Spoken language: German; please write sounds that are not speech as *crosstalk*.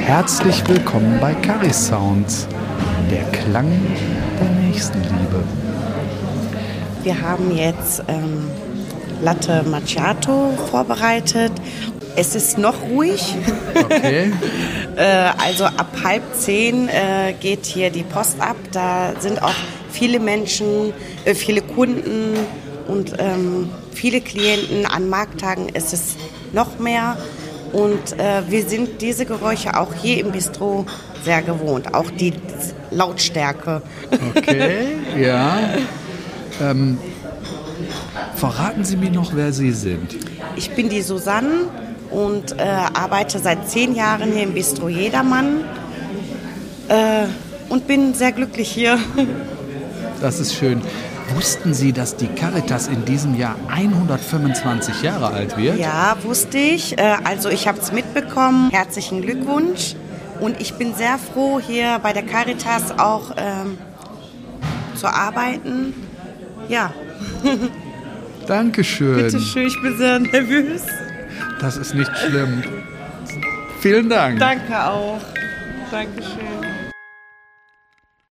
Herzlich willkommen bei Caris Sounds, der Klang der Nächstenliebe. Wir haben jetzt ähm, Latte Macchiato vorbereitet es ist noch ruhig. Okay. *laughs* äh, also ab halb zehn äh, geht hier die Post ab. Da sind auch viele Menschen, äh, viele Kunden und ähm, viele Klienten. An Markttagen ist es noch mehr. Und wir sind diese Geräusche auch hier im Bistro sehr gewohnt, auch die Lautstärke. Okay, *laughs* ja. Ähm, verraten Sie mir noch, wer Sie sind. Ich bin die Susanne und äh, arbeite seit zehn Jahren hier im Bistro Jedermann äh, und bin sehr glücklich hier. Das ist schön. Wussten Sie, dass die Caritas in diesem Jahr 125 Jahre alt wird? Ja, wusste ich. Äh, also ich habe es mitbekommen. Herzlichen Glückwunsch. Und ich bin sehr froh, hier bei der Caritas auch ähm, zu arbeiten. Ja. *laughs* Dankeschön. Bitte schön, ich bin sehr nervös. Das ist nicht schlimm. Vielen Dank. Danke auch. Dankeschön.